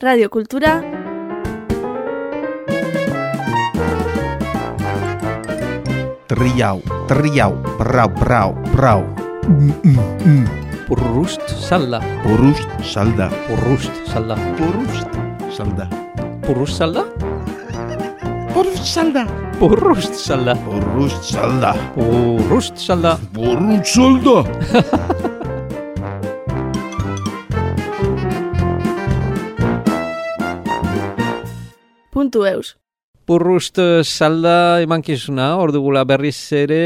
Radio Kultura Triau, triau, brau, brau, brau. Mm, mm, mm. Purrust salda. Burust, salda. Purrust salda. Burust, salda. Purrust salda? Burust, salda. Purrust salda. Burust, salda. Purrust salda. Burust, salda. en tu veus. Purrust salda emankizuna, hor dugula berriz ere,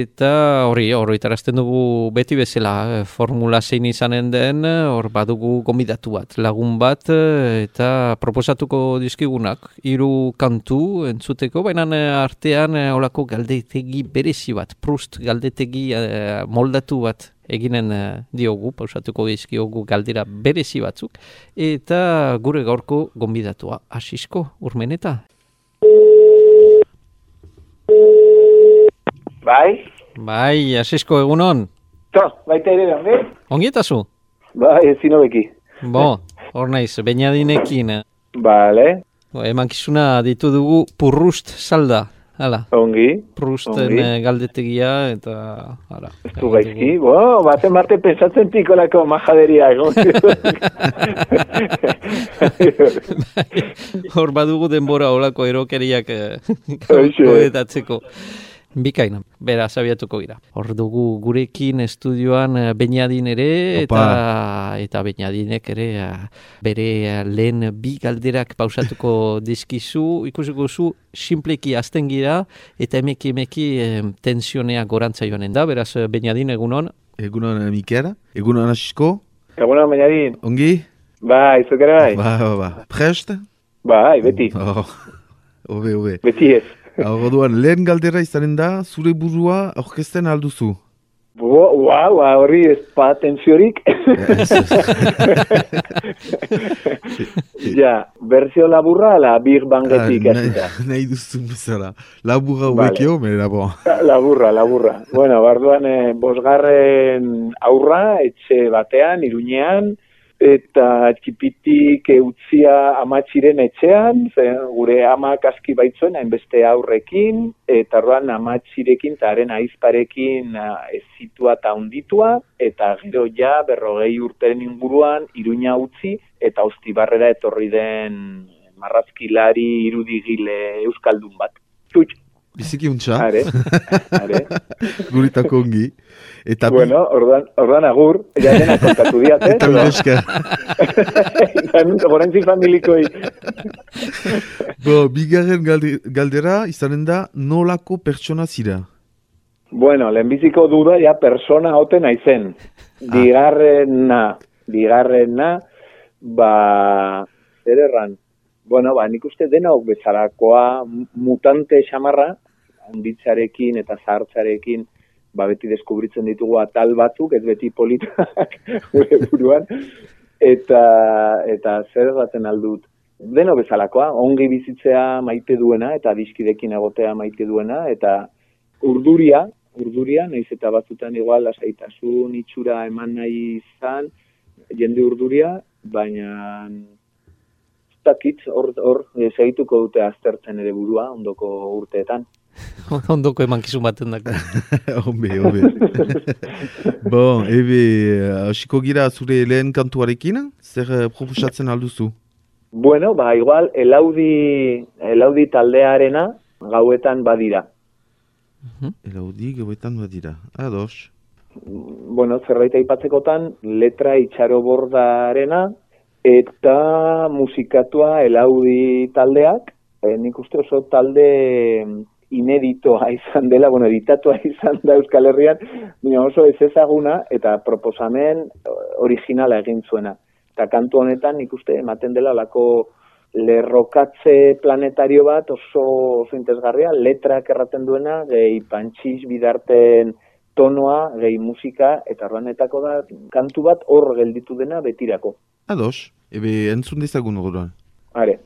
eta hori, hori itarazten dugu beti bezala, eh, formula zein izanen den, hor badugu gombidatu bat, lagun bat, eh, eta proposatuko dizkigunak, hiru kantu entzuteko, baina eh, artean eh, holako galdetegi berezi bat, prust galdetegi eh, moldatu bat eginen eh, diogu, pausatuko dizkiogu galdera berezi batzuk, eta gure gaurko gonbidatua, asisko, urmeneta. Bai, Bai, asisko egunon. to, baita ere da, be? Ongietazu? Bai, ezin hobeki. Bo, hor naiz, bainadinekin. eh, Bale, Emankizuna ditu dugu purrust salda. Hala, ongi. prusten Ongi. eh, galdetegia eta... Hala, Ez du gaizki, bo, baten barte pensatzen pikolako majaderia. Hor badugu denbora olako erokeriak eh, Hoxe. kodetatzeko. Bikaina, bera, zabiatuko gira. Hor dugu gurekin estudioan eh, Beñadin ere, eta, eta Beñadinek ere eh, bere eh, lehen bi galderak pausatuko dizkizu, ikusiko zu, simpleki azten gira, eta emeki emeki tensionea gorantza joanen da, beraz, Beñadin egunon, Egunon Mikel, egunon Asisko, Egunon, bainadin. ongi? Bai, zukera bai. Ba, ba, ba. Prest? Bai, beti. Oh, Obe, obe. Beti ez. Orduan, lehen galdera izanen da, zure burua aurkezten alduzu. Bo, ua, ua, horri ez pa ja, berzio laburra, la Big Bangetik Ah, hasita. nahi, nahi duzu bezala. Laburra Vale. hobekio, mera bo. Laburra, laburra. Bueno, barduan eh, bosgarren aurra, etxe batean, iruñean, eta txipitik utzia amatxiren etxean, ze gure amak aski baitzuen, hainbeste aurrekin, eta orduan amatxirekin eta haren aizparekin ah, ez zitua eta hunditua, eta gero ja berrogei urteren inguruan iruña utzi, eta ostibarrera etorri den marrazkilari irudigile euskaldun bat. Tutx, Biziki untxa, are, are. guritako ongi. Eta Bueno, ordan, ordan agur, ja dena kontatu diat, eh? Eta mila esker. Gorantzi familikoi. Bo, bigarren galde, galdera izanen da nolako pertsona zira. Bueno, lehenbiziko duda ja persona hote naizen. Bigarrena, bigarrena, ba, zer erran? Bueno, ba, nik uste dena bezalakoa mu- mutante xamarra, handitzarekin eta zahartzarekin, ba, beti deskubritzen ditugu atal batzuk, ez beti politak gure buruan, eta, eta zer erraten aldut. Deno bezalakoa, ongi bizitzea maite duena, eta diskidekin egotea maite duena, eta urduria, urduria, naiz eta batzutan igual lasaitasun itxura eman nahi izan, jende urduria, baina dakit, hor, hor eh, segituko dute aztertzen ere burua, ondoko urteetan. ondoko emankizun baten dako. Hombe, hombe. bon, ebe, hasiko gira zure lehen kantuarekin, zer eh, proposatzen alduzu? Bueno, ba, igual, elaudi, elaudi taldearena gauetan badira. Elaudi, gauetan badira. Ados. bueno, zerbait aipatzekotan, letra itxaro bordarena, eta musikatua elaudi taldeak, e, nik uste oso talde ineditoa izan dela, bueno, editatua izan da Euskal Herrian, baina oso ez ezaguna eta proposamen eh, originala egin zuena. Eta kantu honetan nik uste ematen dela lako lerrokatze planetario bat oso, oso interesgarria, letrak erraten duena, gehi pantxiz bidarten tonoa, gehi musika, eta orduanetako da kantu bat hor gelditu dena betirako. Ados. Ebe, entzun dezagun orduan. Are.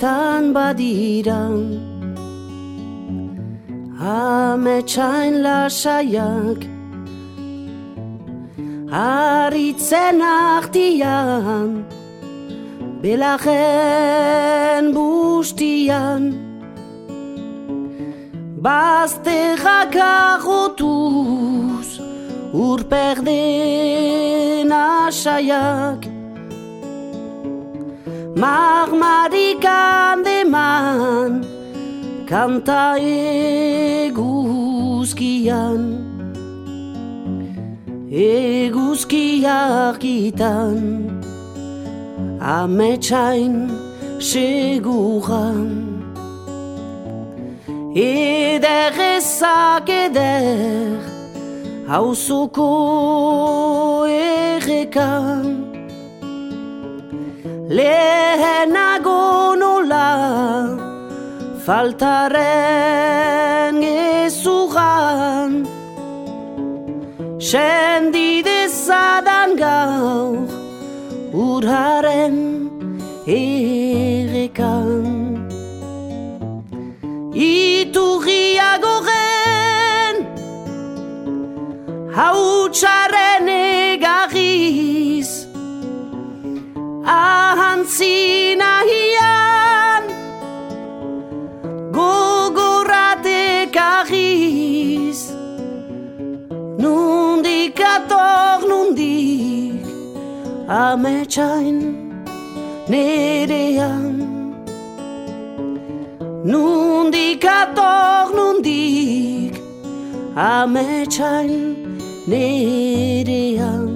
Gauetan badira Ametsain lasaiak Aritzen artian. Belajen bustian. Bazterrak agotuz. Urperden asaiak Marmarikan deman Kanta eguzkian. Eguzkiak itan Ametsain seguran. Eder ezak eder Hauzuko errekan lehenago nola faltaren ezugan sendide zadan gaur urharen errekan iturriago gen hau txaren egarriz ahantzina hian gogoratek ahiz nundik ator nundik ametsain nerean. Nundik ator nundik ametsain nerean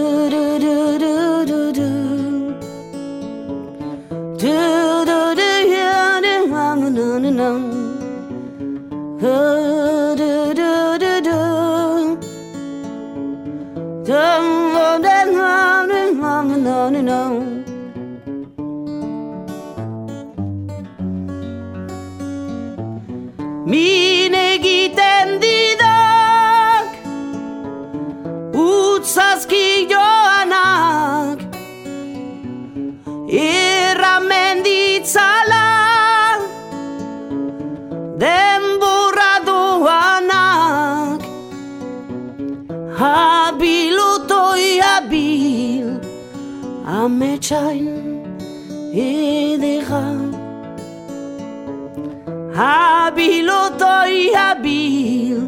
Ametsain ederan Habilotoi habil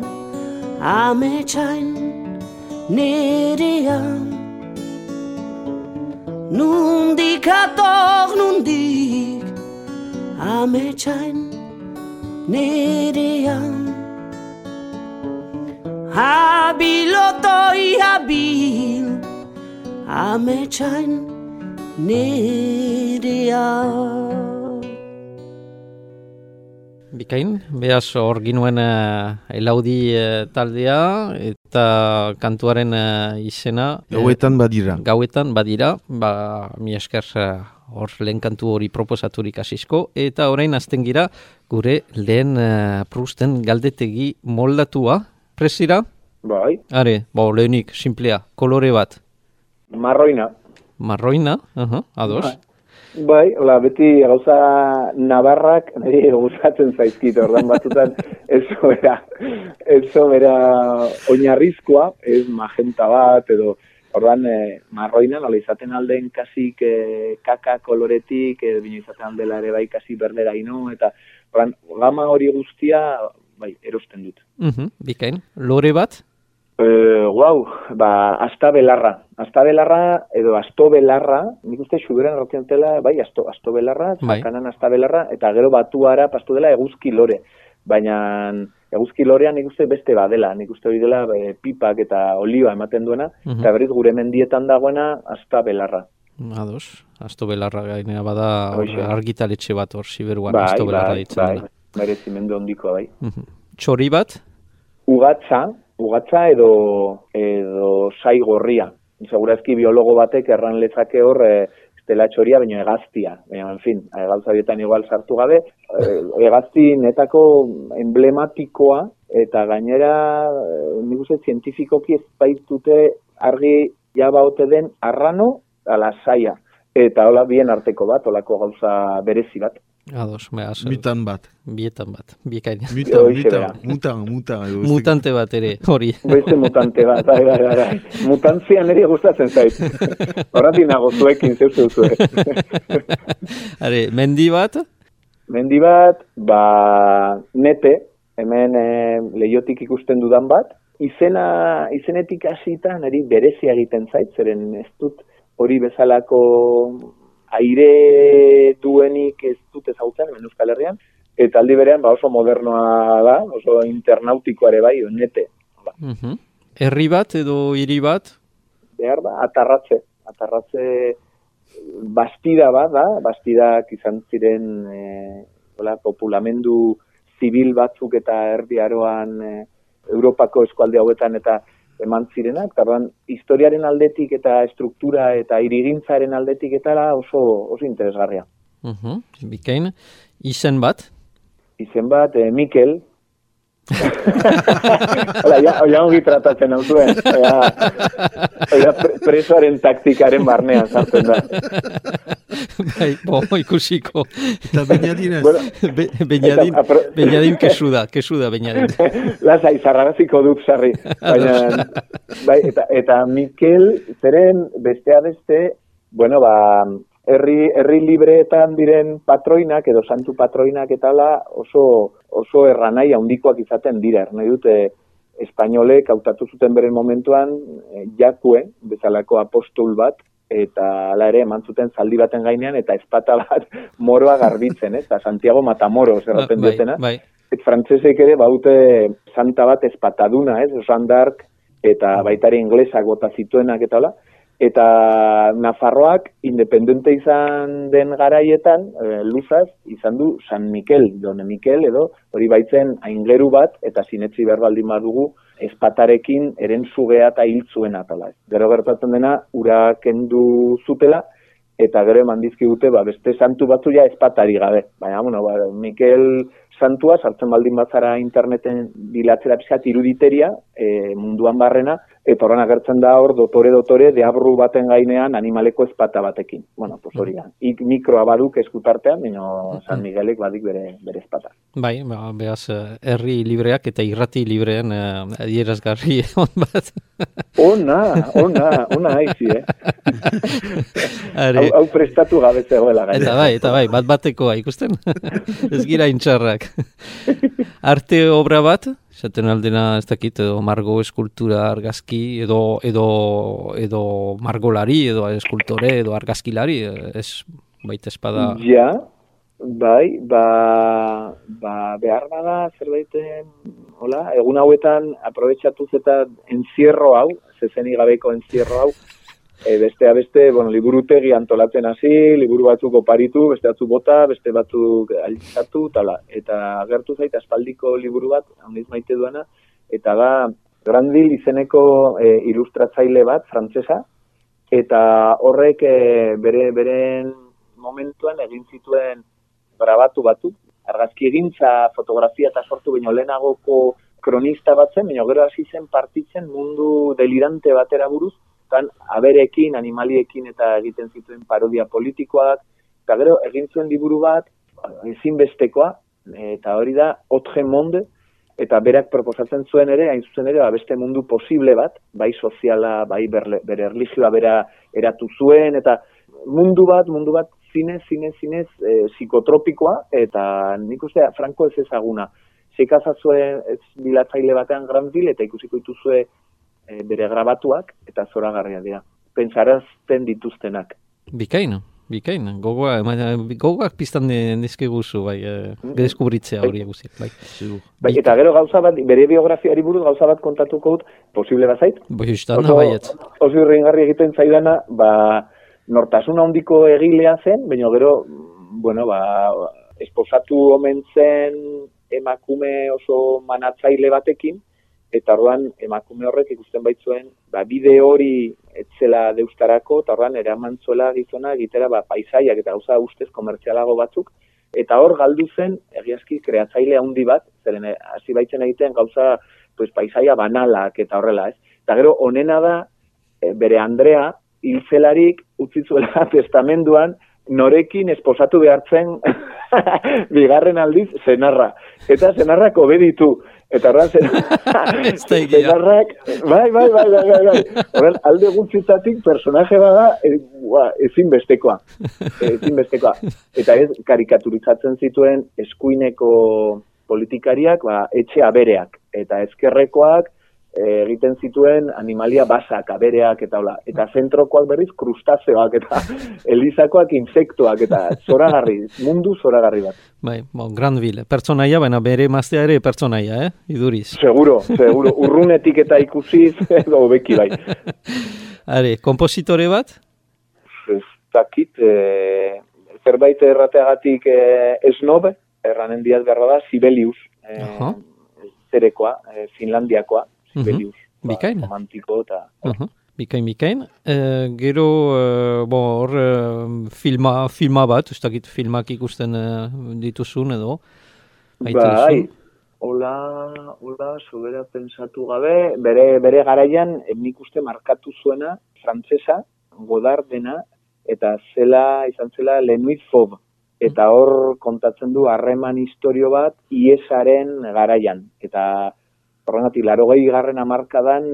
Ametsain nerean Nundik ator nundik Ametsain nerean Habilotoi habil Ametsain nerean Bikain, behaz hor ginuen uh, elaudi uh, taldea eta kantuaren uh, izena. Gauetan badira. Gauetan badira, ba, mi esker hor lehen kantu hori proposaturik asizko. Eta orain azten gira gure lehen uh, prusten galdetegi moldatua. Presira? Bai. Are, bo, lehenik, simplea, kolore bat. Marroina. Marroina, uh -huh, ados. Bai. Bai, hola, beti gauza nabarrak niri gustatzen zaizkit, ordan batzutan ez sobera, ez sobera oinarrizkoa, ez magenta bat, edo ordan eh, marroina, nola izaten alden kasik eh, kaka koloretik, edo bine izaten aldela ere bai kasi berdera ino, eta ordan, gama hori guztia, bai, erosten dut. Uh -huh, bikain, lore bat? Uh, wow, ba, asta belarra. Asta belarra, edo asto belarra, nik uste xuberen rokientela, bai, asto, asto belarra, Bai. zakanan asta belarra, eta gero batuara pastu dela eguzki lore. Baina eguzki lorean nik uste beste badela, nik uste hori dela e, pipak eta olioa ematen duena, Mhm. eta berriz gure mendietan dagoena asta belarra. Ados, asto belarra gainera bada hor argitaletxe bat hor siberuan, bai, asto belarra bai, ditzen bai, dela. merezimendu handikoa, bai. Mhm. Txori bat? Ugatza, ugatza edo edo sai gorria. Segurazki biologo batek erran lezake hor, e, ez estela txoria, baina egaztia. Baina, en fin, gauza bietan igual sartu gabe, eh, egazti netako emblematikoa, eta gainera, eh, nik uste, zientifikoki ez baitute argi jabaote den arrano ala saia. Eta hola bien arteko bat, holako gauza berezi bat. Ados, behaz. Mitan bat. Bietan bat, bikain. Mitan, Hoxe mitan, mutan, mutan. Mutante bat ere, hori. Beste mutante bat, bai, bai, bai, bai. Mutantzia niri gustatzen zait. Horratik nago zuekin, zeu zeu zue. Are, mendi bat, Mendi bat, ba, nete, hemen e, leiotik ikusten dudan bat, izena, izenetik hasita niri berezia egiten zait, zeren ez dut hori bezalako aire duenik ez dut ezagutzen, hemen Euskal Herrian, eta aldi berean ba, oso modernoa da, oso internautikoa ere bai, nete. Ba, mhm. herri bat edo hiri bat, behar da, atarratze. Atarratze bastida bat da, bastidak izan ziren e, hola, populamendu zibil batzuk eta erdi aroan e, Europako eskualde hauetan eta eman zirenak, eta historiaren aldetik eta struktura eta irigintzaren aldetik eta oso, oso interesgarria. mhm. bikain, izen bat, Izen bat, e, Mikel, Hala, ja, ja ongi tratatzen hau zuen. Ja, ja, pre- presoaren taktikaren barnean sartzen da. bai, bo, ikusiko. Eta bainadinez. Bueno, Be, beñadin, Eta, apro- beñadin kesu da, kesu da beñadin. Lasai, zarragaziko dut sarri. Baina, bai, eta, eta Mikel, zeren bestea beste, bueno, ba, herri, herri libreetan diren patroinak edo santu patroinak eta ala oso, oso erranai handikoak izaten dira. Nahi dute, espainolek hautatu zuten beren momentuan eh, jakue, bezalako apostol bat, eta hala ere eman zuten zaldi baten gainean eta ezpata bat moroa garbitzen, ez? Santiago Matamoros erraten bai, dietena. bai. Et frantsesek ere baute santa bat espataduna, ez? D'Arc eta baita ere inglesak bota zituenak eta hola. Eta Nafarroak independente izan den garaietan, e, luzaz, izan du San Mikel, Done Mikel edo hori baitzen aingeru bat eta sinetzi behar baldin badugu espatarekin eren zugea eta hil zuen atala. Gero gertatzen dena, ura kendu zutela, eta gero eman dizkigute ba, beste santu batzu ja espatari gabe. Baina, bueno, ba, Mikel santua, sartzen baldin bazara interneten bilatzera pixat iruditeria, e, munduan barrena, eta horren agertzen da hor dotore-dotore deabru baten gainean animaleko espata batekin. Bueno, pues hori da. Ik mikroa baduk eskutartean, baina San Miguelek badik bere, bere espata. Bai, ba, behaz, eh, herri libreak eta irrati libreen eh, adierazgarri on bat. Ona, ona, ona haizi, eh? Are, Hau, hau prestatu gabe zegoela gainera. eta bai, eta bai, bat batekoa ikusten. ez gira intxarrak. Arte obra bat, esaten aldena ez dakit, edo margo eskultura argazki, edo, edo, edo margolari, edo eskultore, edo argazkilari, ez baita espada. Ja, bai, ba, ba behar bada zerbait, eh, hola, egun hauetan aprobetxatuz eta enzierro hau, zezenik gabeko enzierro hau, e, beste beste, bueno, liburutegi antolatzen hasi, liburu batzuk oparitu, beste batzuk bota, beste batzuk altzatu, tala. Eta agertu zait aspaldiko liburu bat, handiz maite duena, eta da Grandil izeneko e, ilustratzaile bat, frantsesa, eta horrek e, bere beren momentuan egin zituen grabatu batzuk, argazki egintza, fotografia eta sortu baino lehenagoko kronista bat zen, baina gero hasi zen partitzen mundu delirante batera buruz, tan aberekin, animaliekin eta egiten zituen parodia politikoak, eta gero egin zuen liburu bat, ezinbestekoa, eta hori da, Otre Monde, eta berak proposatzen zuen ere, hain zuzen ere, ba, beste mundu posible bat, bai soziala, bai berle, bere erlijioa bera eratu zuen, eta mundu bat, mundu bat, zinez, zinez, zinez, e, psikotropikoa, eta nik uste, franko ez ezaguna. Sekazazue ez bilatzaile batean Granville, eta ikusiko dituzue e, bere grabatuak, eta zoragarria dira. Pentsarazten dituztenak. Bikain, bikain, gogoa, ema- gogoak piztan di- dizkiguzu, bai, eh, deskubritzea hori bai. Segur. Bai, eta gero gauza bat, bere biografiari buruz gauza bat kontatuko dut, posible bazait, Bai, justan, baiet. oso irringarri egiten zaidana, ba, nortasun handiko egilea zen, baina gero, bueno, ba, esposatu omen zen emakume oso manatzaile batekin, eta orduan emakume horrek ikusten baitzuen, ba, bide hori etzela deustarako, eta orduan eraman zuela gizona egitera ba, paisaiak eta gauza ustez komertzialago batzuk, eta hor galdu zen egiazki kreatzaile handi bat, zeren eh, hasi baitzen egiten gauza pues, paisaia banalak eta horrela, ez? Eta gero, onena da, eh, bere Andrea, hilzelarik utzi zuela testamenduan, norekin esposatu behartzen bigarren aldiz zenarra. Eta zenarrak obeditu. Eta horren zenarrak, bai, bai, bai, bai, bai, bai. Horren, alde gutxitatik personaje bada e, ezin bestekoa. Ezin bestekoa. Eta ez karikaturizatzen zituen eskuineko politikariak, ba, etxe abereak. Eta ezkerrekoak, egiten zituen animalia basak, abereak eta hola. Eta zentrokoak berriz krustazeoak eta elizakoak insektuak eta zoragarri, mundu zoragarri bat. Bai, bon, Grandville, pertsonaia, baina bere maztea ere pertsonaia, eh? iduriz. Seguro, seguro, urrunetik eta ikusiz, edo beki bai. Are, kompositore bat? Ez dakit, e, zerbait errateagatik e, esnobe, erranen diaz berra da, Sibelius, e, zerekoa, e, Finlandiakoa, Sibelius. Uh -huh. Bikain? Ba, romantiko eta... -huh. Bikain, bikain. Uh, gero, uh, bo, hor, uh, filma, filma bat, ez dakit filmak ikusten uh, dituzun edo? Bai, hola, hola, sobera pensatu gabe, bere, bere garaian, nik uste markatu zuena, frantzesa, godardena, eta zela, izan zela, Lenuit Fob. Eta hor kontatzen du harreman historio bat, iesaren garaian. Eta horregatik, laro gehi garren amarkadan,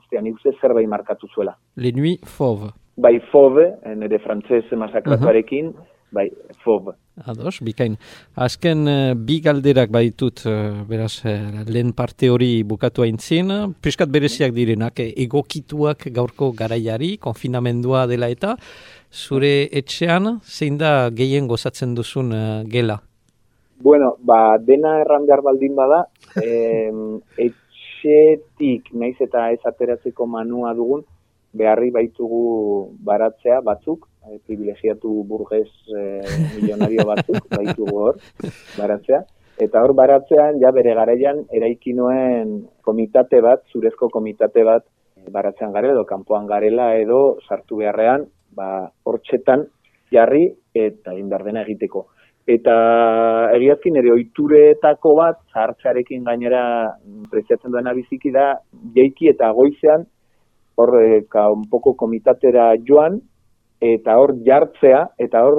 ostia, nik uste zerbait markatu zuela. Le Nuit Fauve. Bai, Fauve, nire frantzez masakratuarekin, uh -huh. bai, Fauve. Ados, bikain. Azken uh, bi galderak baitut, uh, beraz, uh, lehen parte hori bukatu aintzin, piskat bereziak direnak, egokituak gaurko garaiari, konfinamendua dela eta, zure etxean, zein da gehien gozatzen duzun gela? Bueno, ba, dena erran behar baldin bada, eh, etxetik, naiz eta ez ateratzeko manua dugun, beharri baitugu baratzea batzuk, e, privilegiatu burgez e, milionario batzuk, baitugu hor, baratzea. Eta hor baratzean, ja bere garaian, eraikinoen komitate bat, zurezko komitate bat, baratzean garela edo kanpoan garela edo sartu beharrean, ba, hortxetan jarri eta indardena egiteko. Eta egiazkin ere oituretako bat, zartxarekin gainera preziatzen duena biziki da, jeiki eta goizean, hor, e, ka, un poco komitatera joan, eta hor jartzea, eta hor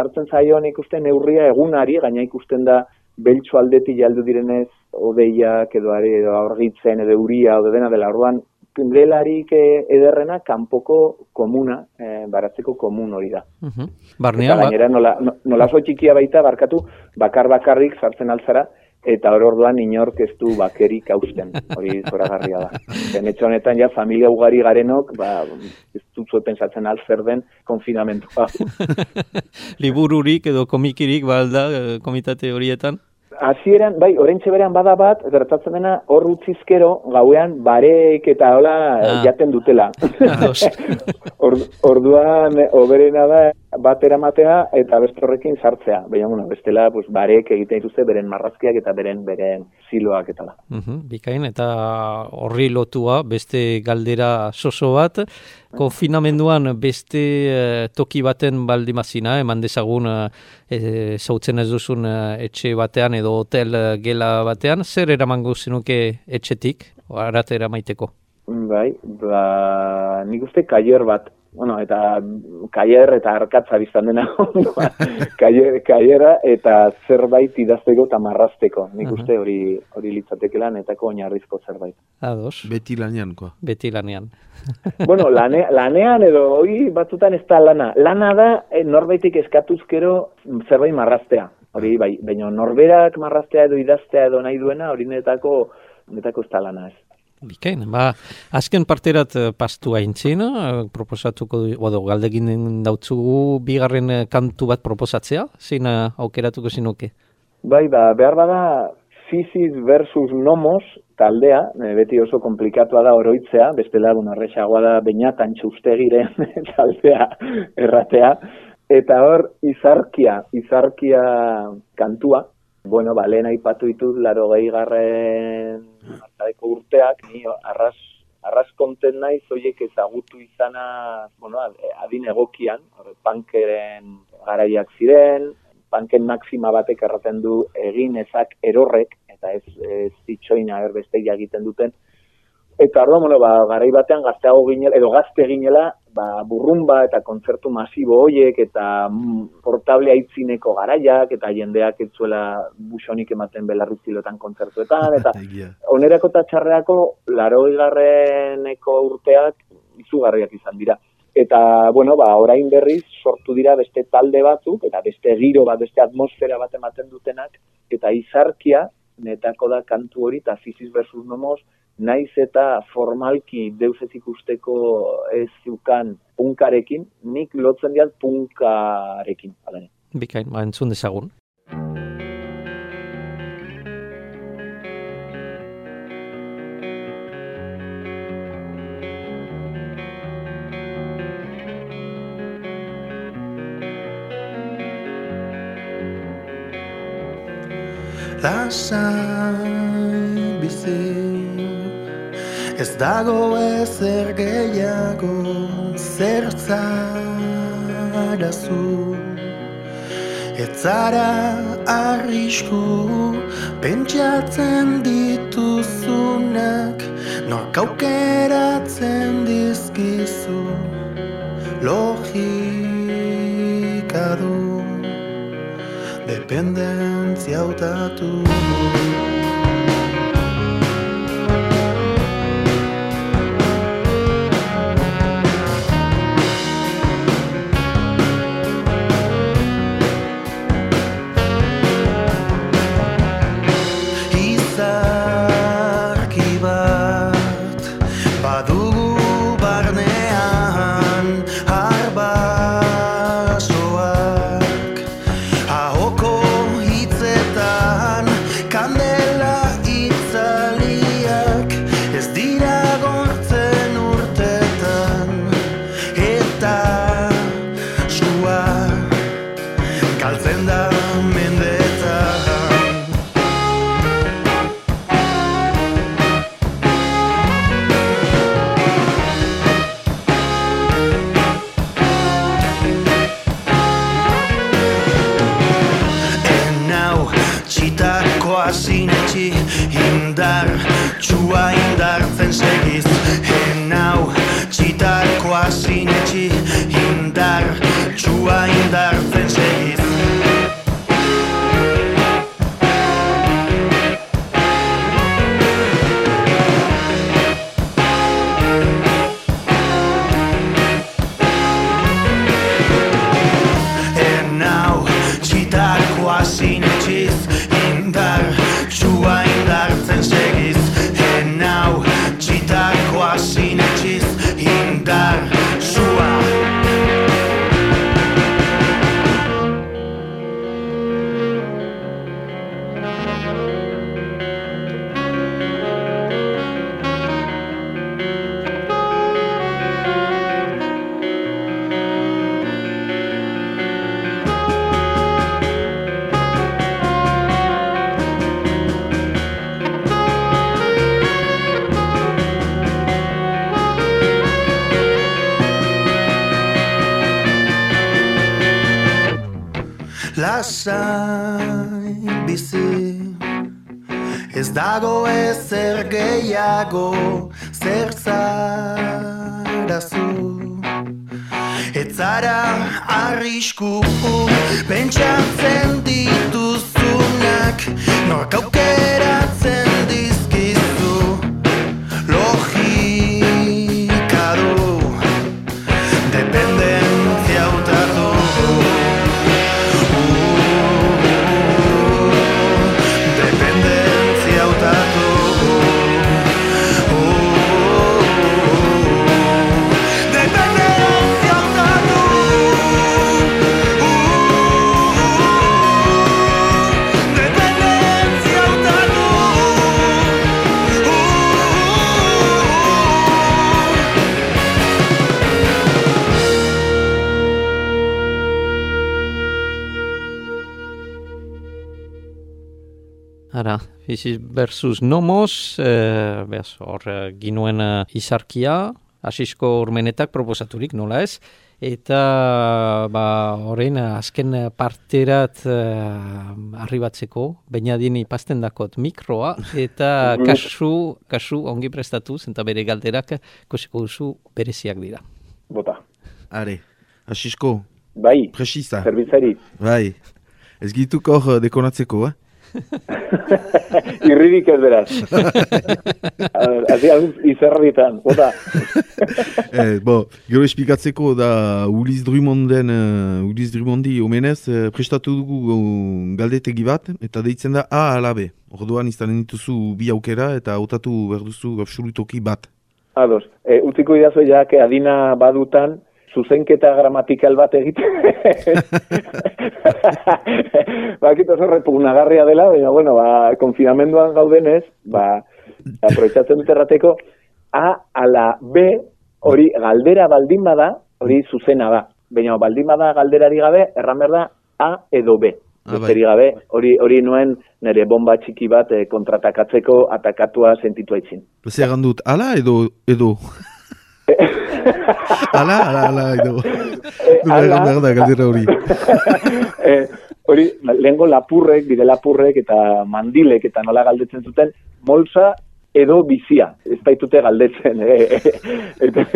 hartzen zaion ikusten neurria egunari, gaina ikusten da beltsu aldeti jaldu direnez, odeiak edo, edo aurgitzen, edo uria, edo dena dela, orduan gelarik ederrena kanpoko komuna, e, baratzeko komun hori da. Uh -huh. Barnean, ba- gainera, nola, nola txikia baita, barkatu, bakar bakarrik sartzen altzara, eta hor orduan inork ez du bakerik hausten, hori zoragarria da. Zen honetan ja familia ugari garenok, ba, ez dut pensatzen alzer den konfinamentua. Libururik edo komikirik balda eh, komitate horietan? Hasieran, bai, orentxe berean bada bat, gertatzen dena, hor utzizkero, gauean, bareek eta hola ah. jaten dutela. Or, orduan, oberena da, bat eramatea eta bestorrekin sartzea. Baina, bueno, bestela, pues, bareek egiten dituzte beren marrazkiak eta beren beren ziloak eta la. Uh bikain, eta horri lotua, beste galdera soso bat, konfinamenduan beste uh, toki baten baldimazina, eman dezagun uh, e, zautzen ez duzun uh, etxe batean edo hotel uh, gela batean, zer eramango zenuke etxetik, aratera maiteko? Bai, ba, nik uste kaier bat, bueno, eta kaier eta arkatza biztan dena kaier, kaiera eta zerbait idazteko eta marrazteko. Nik uste hori hori litzateke lan etako oinarrizko zerbait. Ados. Beti lanean, koa. Beti lanean. bueno, lane, lanean edo hori batzutan ez da lana. Lana da e, norbaitik eskatuzkero zerbait marraztea. Hori bai, baina norberak marraztea edo idaztea edo nahi duena hori netako, netako ez da lana ez. Bikain, ba, azken parterat uh, pastu haintzin, uh, proposatuko odo, galdegin dautzugu bigarren uh, kantu bat proposatzea, zein aukeratuko zinuke? Bai, ba, behar bada, Fisis versus Nomos taldea, beti oso komplikatua da oroitzea, beste lagun arrexagoa da bainatan txustegiren taldea erratea, eta hor izarkia, izarkia kantua, Bueno, ba, lehen aipatu ditut, laro gehi garren urteak, ni arras, arras konten nahi zoiek ezagutu izana, bueno, adin egokian, pankeren garaiak ziren, panken maxima batek erraten du egin ezak erorrek, eta ez, ez zitsoina erbestek egiten duten, Eta ardo, bueno, ba, garai batean gazteago ginela, edo gazte ginela, ba, burrumba eta kontzertu masibo hoiek eta mm, portable aitzineko garaiak eta jendeak etzuela busonik ematen belarritzilotan kontzertuetan eta onerako eta txarreako laro garreneko urteak izugarriak izan dira. Eta, bueno, ba, orain berriz sortu dira beste talde batzuk eta beste giro bat, beste atmosfera bat ematen dutenak eta izarkia netako da kantu hori eta Fisis versus Nomos naiz eta formalki deus ez ikusteko ez zukan punkarekin, nik lotzen diat punkarekin. Bikain, ba, entzun dezagun. Lasai Ez dago ezer gehiago zertzara zu Ez zara arrisku pentsatzen dituzunak Nor kaukeratzen dizkizu logika du. Dependentzia utatu indar, txua indartzen ezer gehiago zer zara zu Etzara arrisku pentsatzen dituzunak nork aukera Physis versus Nomos, e, behaz, hor eh, ginuen eh, izarkia, asisko urmenetak proposaturik, nola ez, eta ba, horrein azken parterat uh, arribatzeko, bainadien ipazten dakot mikroa, eta kasu, kasu ongi prestatu, zenta bere galderak, koseko duzu bereziak dira. Bota. Are, asisko, Bai, presisa. zerbitzari. Bai, ez gituko dekonatzeko, eh? Irririk ez beraz. Hazi izerritan, bota. eh, bo, gero espikatzeko da Uliz Drummonden, uh, Uliz Drummondi omenez, eh, prestatu dugu uh, galdetegi bat, eta deitzen da A ala B. Orduan izanen dituzu bi aukera eta hautatu behar duzu absolutoki bat. Ados, e, utziko idazo ja, que adina badutan, zuzenketa gramatikal bat egiten. Bakit oso repugnagarria dela, baina, bueno, ba, konfinamenduan gaudenez, ba, aprovechatzen dut errateko, A ala B, hori galdera baldin bada, hori zuzena da. Baina baldin bada galderari gabe, erran behar da A edo B. Ah, bai. Gabe, hori hori nuen nire bomba txiki bat eh, kontratakatzeko atakatua sentitu aitzin. Zer dut, ala edo, edo? ala, ala, ala, egan behar da, galdera hori. eh, hori, lehengo lapurrek, bide lapurrek eta mandilek eta nola galdetzen zuten, molsa edo bizia, ez baitute galdetzen, eh, eta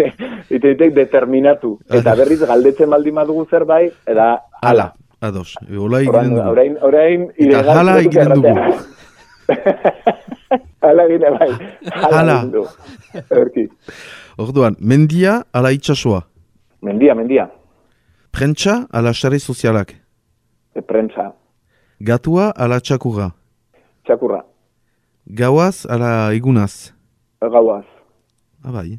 ditek determinatu, eta berriz galdetzen baldin badugu zerbait, eta ala. Ados, e, hola egiten dugu. orain, orain, Eta zenuke egiten dugu. hala egine bai, hala. Erki. Orduan, mendia ala itxasoa. Mendia, mendia, Prentsa ala sare sozialak. e, prentsa, Gatua ala txakurra. txakurra, Gauaz ala egunaz. gauaz, Ah, bai.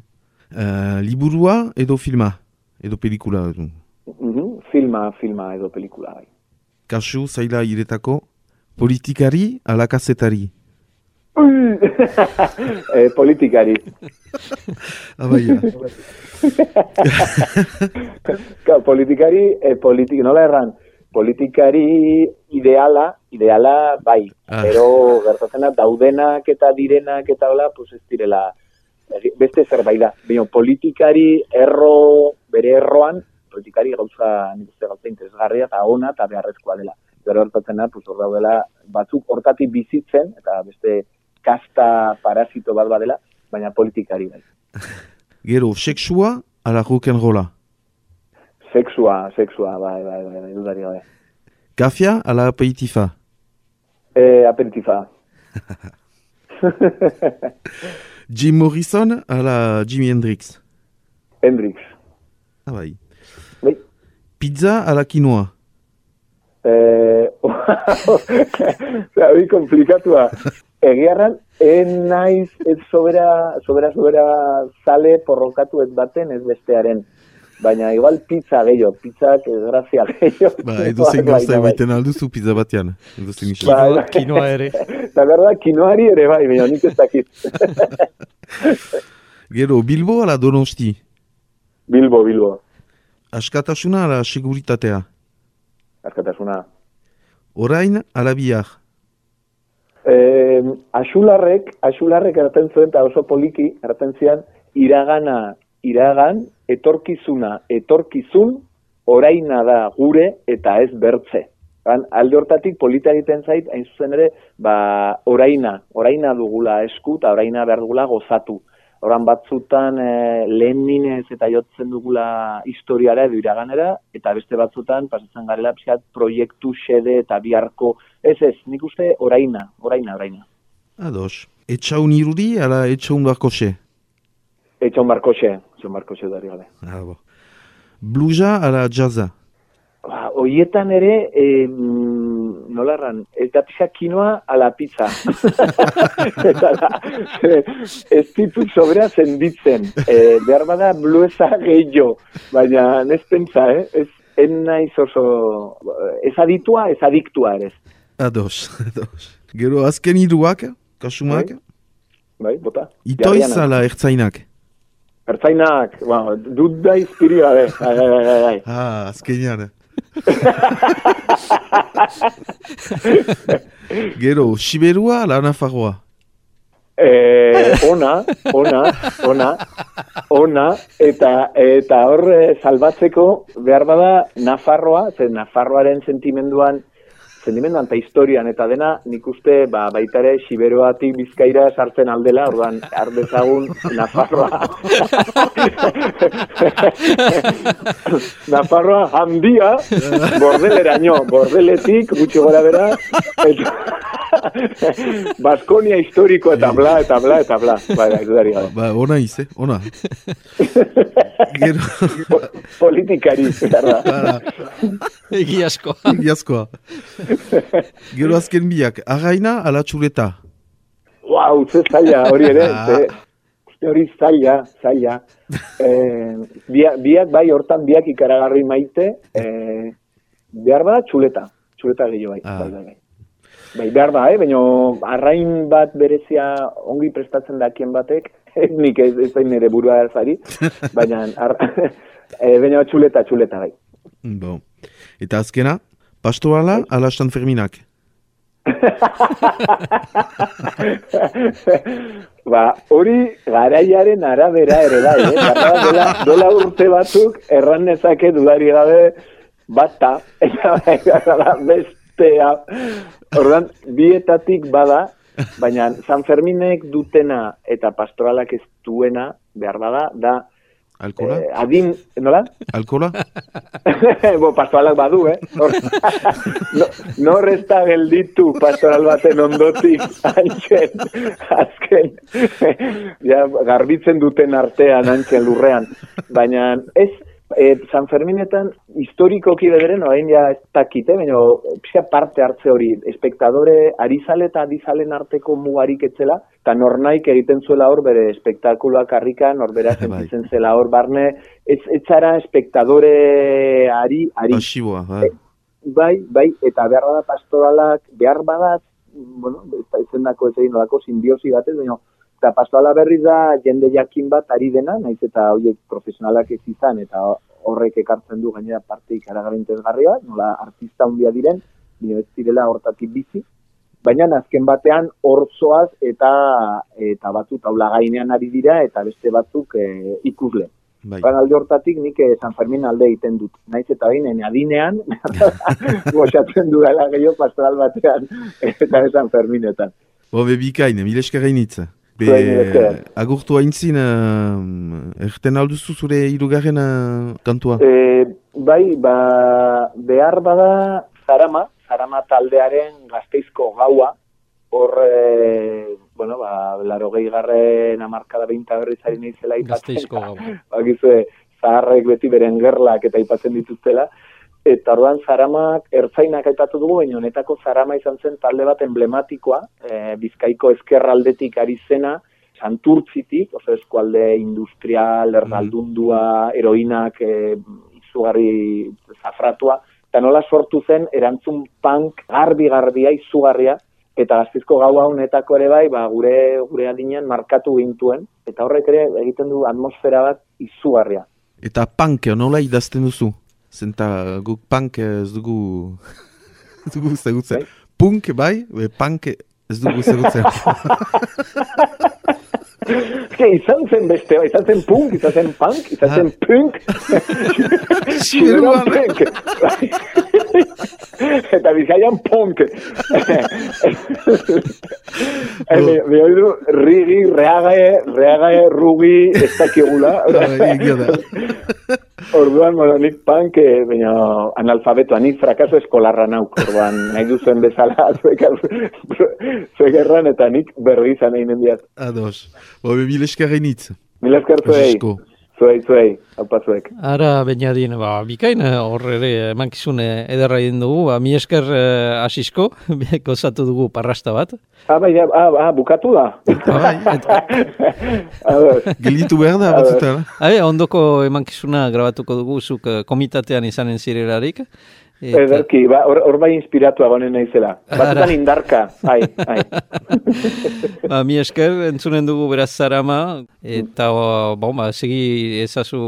Uh, liburua edo filma? Edo pelikula. Mhm, filma, filma edo pelikula, bai. Kasu zaila iretako. Politikari ala kazetari. Ui! eh, politikari. Ja. Ka, politikari, eh, politik, nola erran, politikari ideala, ideala bai, Ah. pero gertatzena daudenak eta direnak eta hola, pues ez direla, beste zerbait da. Baina politikari erro, bere erroan, politikari gauza, nik uste gauza interesgarria eta ona eta beharrezkoa dela. Gero gertatzena, pues hor daudela, batzuk hortatik bizitzen, eta beste kasta parasito bat badela, baina politikari bai. Gero, sexua ala rock'n'rolla. Sexua, sexua, bai, bai, bai, bai, dudari gabe. Kafia ala aperitifa. Eh, aperitifa. Jim Morrison ala Jimi Hendrix. Hendrix. Ah, bai. Bai. Pizza ala quinoa. Eh, hori komplikatua. Egiarran, en naiz ez sobera, sobera, sobera zale porrokatu ez baten ez bestearen. Baina igual pizza gehiago, pizzak ez grazia gehiago. Ba, edo zein gauza bai, emaiten alduzu pizza batean. Edo zein bai. Kinoa ere. La verdad, kinoari ere bai, baina nik ez dakit. Gero, Bilbo ala Donosti. Bilbo, Bilbo, Askatasuna ala seguritatea. askatasuna. Orain ala bihar. Eh, asularrek, asularrek erraten zuen, eta oso poliki, erraten zian, iragana, iragan, etorkizuna, etorkizun, oraina da gure eta ez bertze. Ban, alde hortatik polita egiten zait, hain zuzen ere, ba, oraina, oraina dugula esku eta oraina behar dugula gozatu. Horan batzutan e, lehen minez eta jotzen dugula historiara edo iraganera, eta beste batzutan pasatzen garela pixkat proiektu xede eta biharko, ez ez, nik uste oraina, oraina, oraina. Ados. Etxaun irudi ala etxaun barkoxe. Etxon Markoxe, etxon Markoxe dari gabe. Ah, bo. Bluja ala jazza. Ba, hoietan ere, e, mm, nola erran, ez da pizka kinoa ala pizza. Ez ditut sobrea zenditzen. E, behar bada bluesa gehiago, baina ez pentsa, eh? Ez, en naiz oso, ez aditua, ez adiktua ere. Ados. Ados. Gero azken iruak, kasumak. Bai, bota. Itoiz Jarriana. ala ertzainak. Ertzainak, ba, dut da izpiri gabe. Bai, bai, bai, bai, bai. Ah, azkenean. Gero, Siberua, ala Nafarroa? Eh, ona, ona, ona, ona, eta eta hor eh, salbatzeko behar bada Nafarroa, ze Nafarroaren sentimenduan, sentimenduan eta historian eta dena, nik uste ba, baita ere Siberoatik bizkaira sartzen aldela, orduan, ardezagun Nafarroa. Nafarroa handia, bordeleraino, bordeletik, gutxi gora bera, eta... Baskonia historiko eta bla, eta bla, eta bla. Gabe. Ba, ona ize, ona. Gero, Po- Politikari, behar da. bara, Egiazko. iazkoa. Gero azken biak, againa, ala txuleta? Wow, ze zaila, hori ere, Ah. ze, hori zaila, zaila. Eh, biak, biak, bai, hortan biak ikaragarri maite, eh, behar bada txuleta, txuleta gehiago bai, Ah. bai, bai, bai. Bai, behar da, eh? baina arrain bat berezia ongi prestatzen dakien batek, nik ez, ez zain nire burua erzari, baina, ar, eh, baina txuleta, txuleta, bai. Bo. Eta azkena, pastorala, ala San Ferminak? ba, hori garaiaren arabera ere da, eh? Garra dela, dela urte batzuk erran nezake dudari gabe bata, eta da bestea. Ordan bietatik bada, baina San Ferminek dutena eta pastoralak ez duena, behar bada, da Alkola? eh, adin, nola? Alkola? Bo, pastoralak badu, eh? Hor, no, no resta gelditu pastoral baten ondotik, antxen, azken, ja, garbitzen duten artean, antxen lurrean. Baina, ez, e, San Ferminetan, historikoki bederen, orain ja ez dakite, baina pixka parte hartze hori, espektadore arizale eta adizalen arteko mugarik etzela, eta nornaik egiten zuela hor bere espektakuloak karrikan, norbera Bai. sentitzen zela hor barne, ez, ez zara espektadore ari, ari Pasiboa, ba. bai, bai, eta behar bada pastoralak, behar bada, bueno, ez da izendako ez egin nolako simbiosi batez, baina, eta pastorala berriz da jende jakin bat ari dena, naiz eta horiek profesionalak ez izan, eta horrek ekartzen du gainera parte ikaragarri interesgarri bat, nola artista handia diren, baina ez direla hortatik bizi, baina azken batean horzoaz eta eta batzuk taula gainean ari dira eta beste batzuk e, ikusle. Bai. Alde hortatik nik eh, San Fermin alde egiten dut. Naiz eta bain, ene adinean, goxatzen dudala gehiago pastoral batean eta San Ferminetan. Bo, be bikain, mile esker gainitza. Be, agurtu haintzin, uh, erten alduzu zure irugarren uh, kantua? E, bai, ba, behar bada Zarama, Zarama taldearen gazteizko gaua, hor, e, bueno, ba, laro garren amarkada behinta berriz ari nahizela aipatzen. Gazteizko gau. Bakizue, zaharrek beti beren gerlak eta aipatzen dituztela. Eta orduan Zaramak ertzainak aipatu dugu, baina honetako Zarama izan zen talde bat emblematikoa, e, Bizkaiko ezkerraldetik ari zena, Santurtzitik, oso eskualde industrial, erdaldundua, heroinak, e, izugarri zafratua, eta nola sortu zen erantzun punk garbi-garbia, izugarria, eta gaztizko gaua honetako ere bai, ba, gure, gure adinean markatu gintuen, eta horrek ere egiten du atmosfera bat izugarria. Eta punk, nola idazten duzu? Zenta guk punk ez dugu... ez dugu zegutzen. Bai. Punk bai, be punk ez dugu zegutzen. Eske, izan zen beste, izan zen punk, izan zen punk, izan zen punk. Siberuan. punk. Eta bizkaian punk. Behoi du, rigi, reagae, reagae, rugi, ez dakigula. Bai, egia da. Orduan, bueno, nik punk, eh, baina analfabetoa, nik frakaso eskolarra nauk, orduan, nahi duzuen bezala, zuek, zuek erran, eta nik berri izan egin mendiat. Ados. Bo, be mile esker gainitz. Mila esker zuei, zuei, zuei, haupa zuek. Ara, bainadin, ba, bikain, eh, hor ere emankizune ederra egin dugu, ba, mi esker eh, asisko, gozatu dugu parrasta bat. Ah, bai, ah, ah, bukatu da. Bai, eta Ados. gelditu behar da batzutan. Habe, ondoko emankizuna grabatuko dugu zuk eh, komitatean izanen zirelarik, Eta- Ederki, ba, hor, hor bai inspiratua gonen naizela. Batzutan Ara. indarka, ai, ai. Ba, mi esker, entzunen dugu beraz zarama, eta, bon, ba, segi ezazu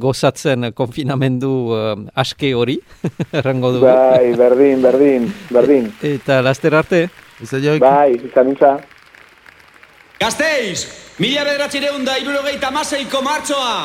gozatzen konfinamendu uh, aske hori, errango dugu. Bai, berdin, berdin, berdin. Eta laster arte, jarek, Bai, zanuntza. Gasteiz, mila bederatzireun da irurogeita amaseiko martxoa,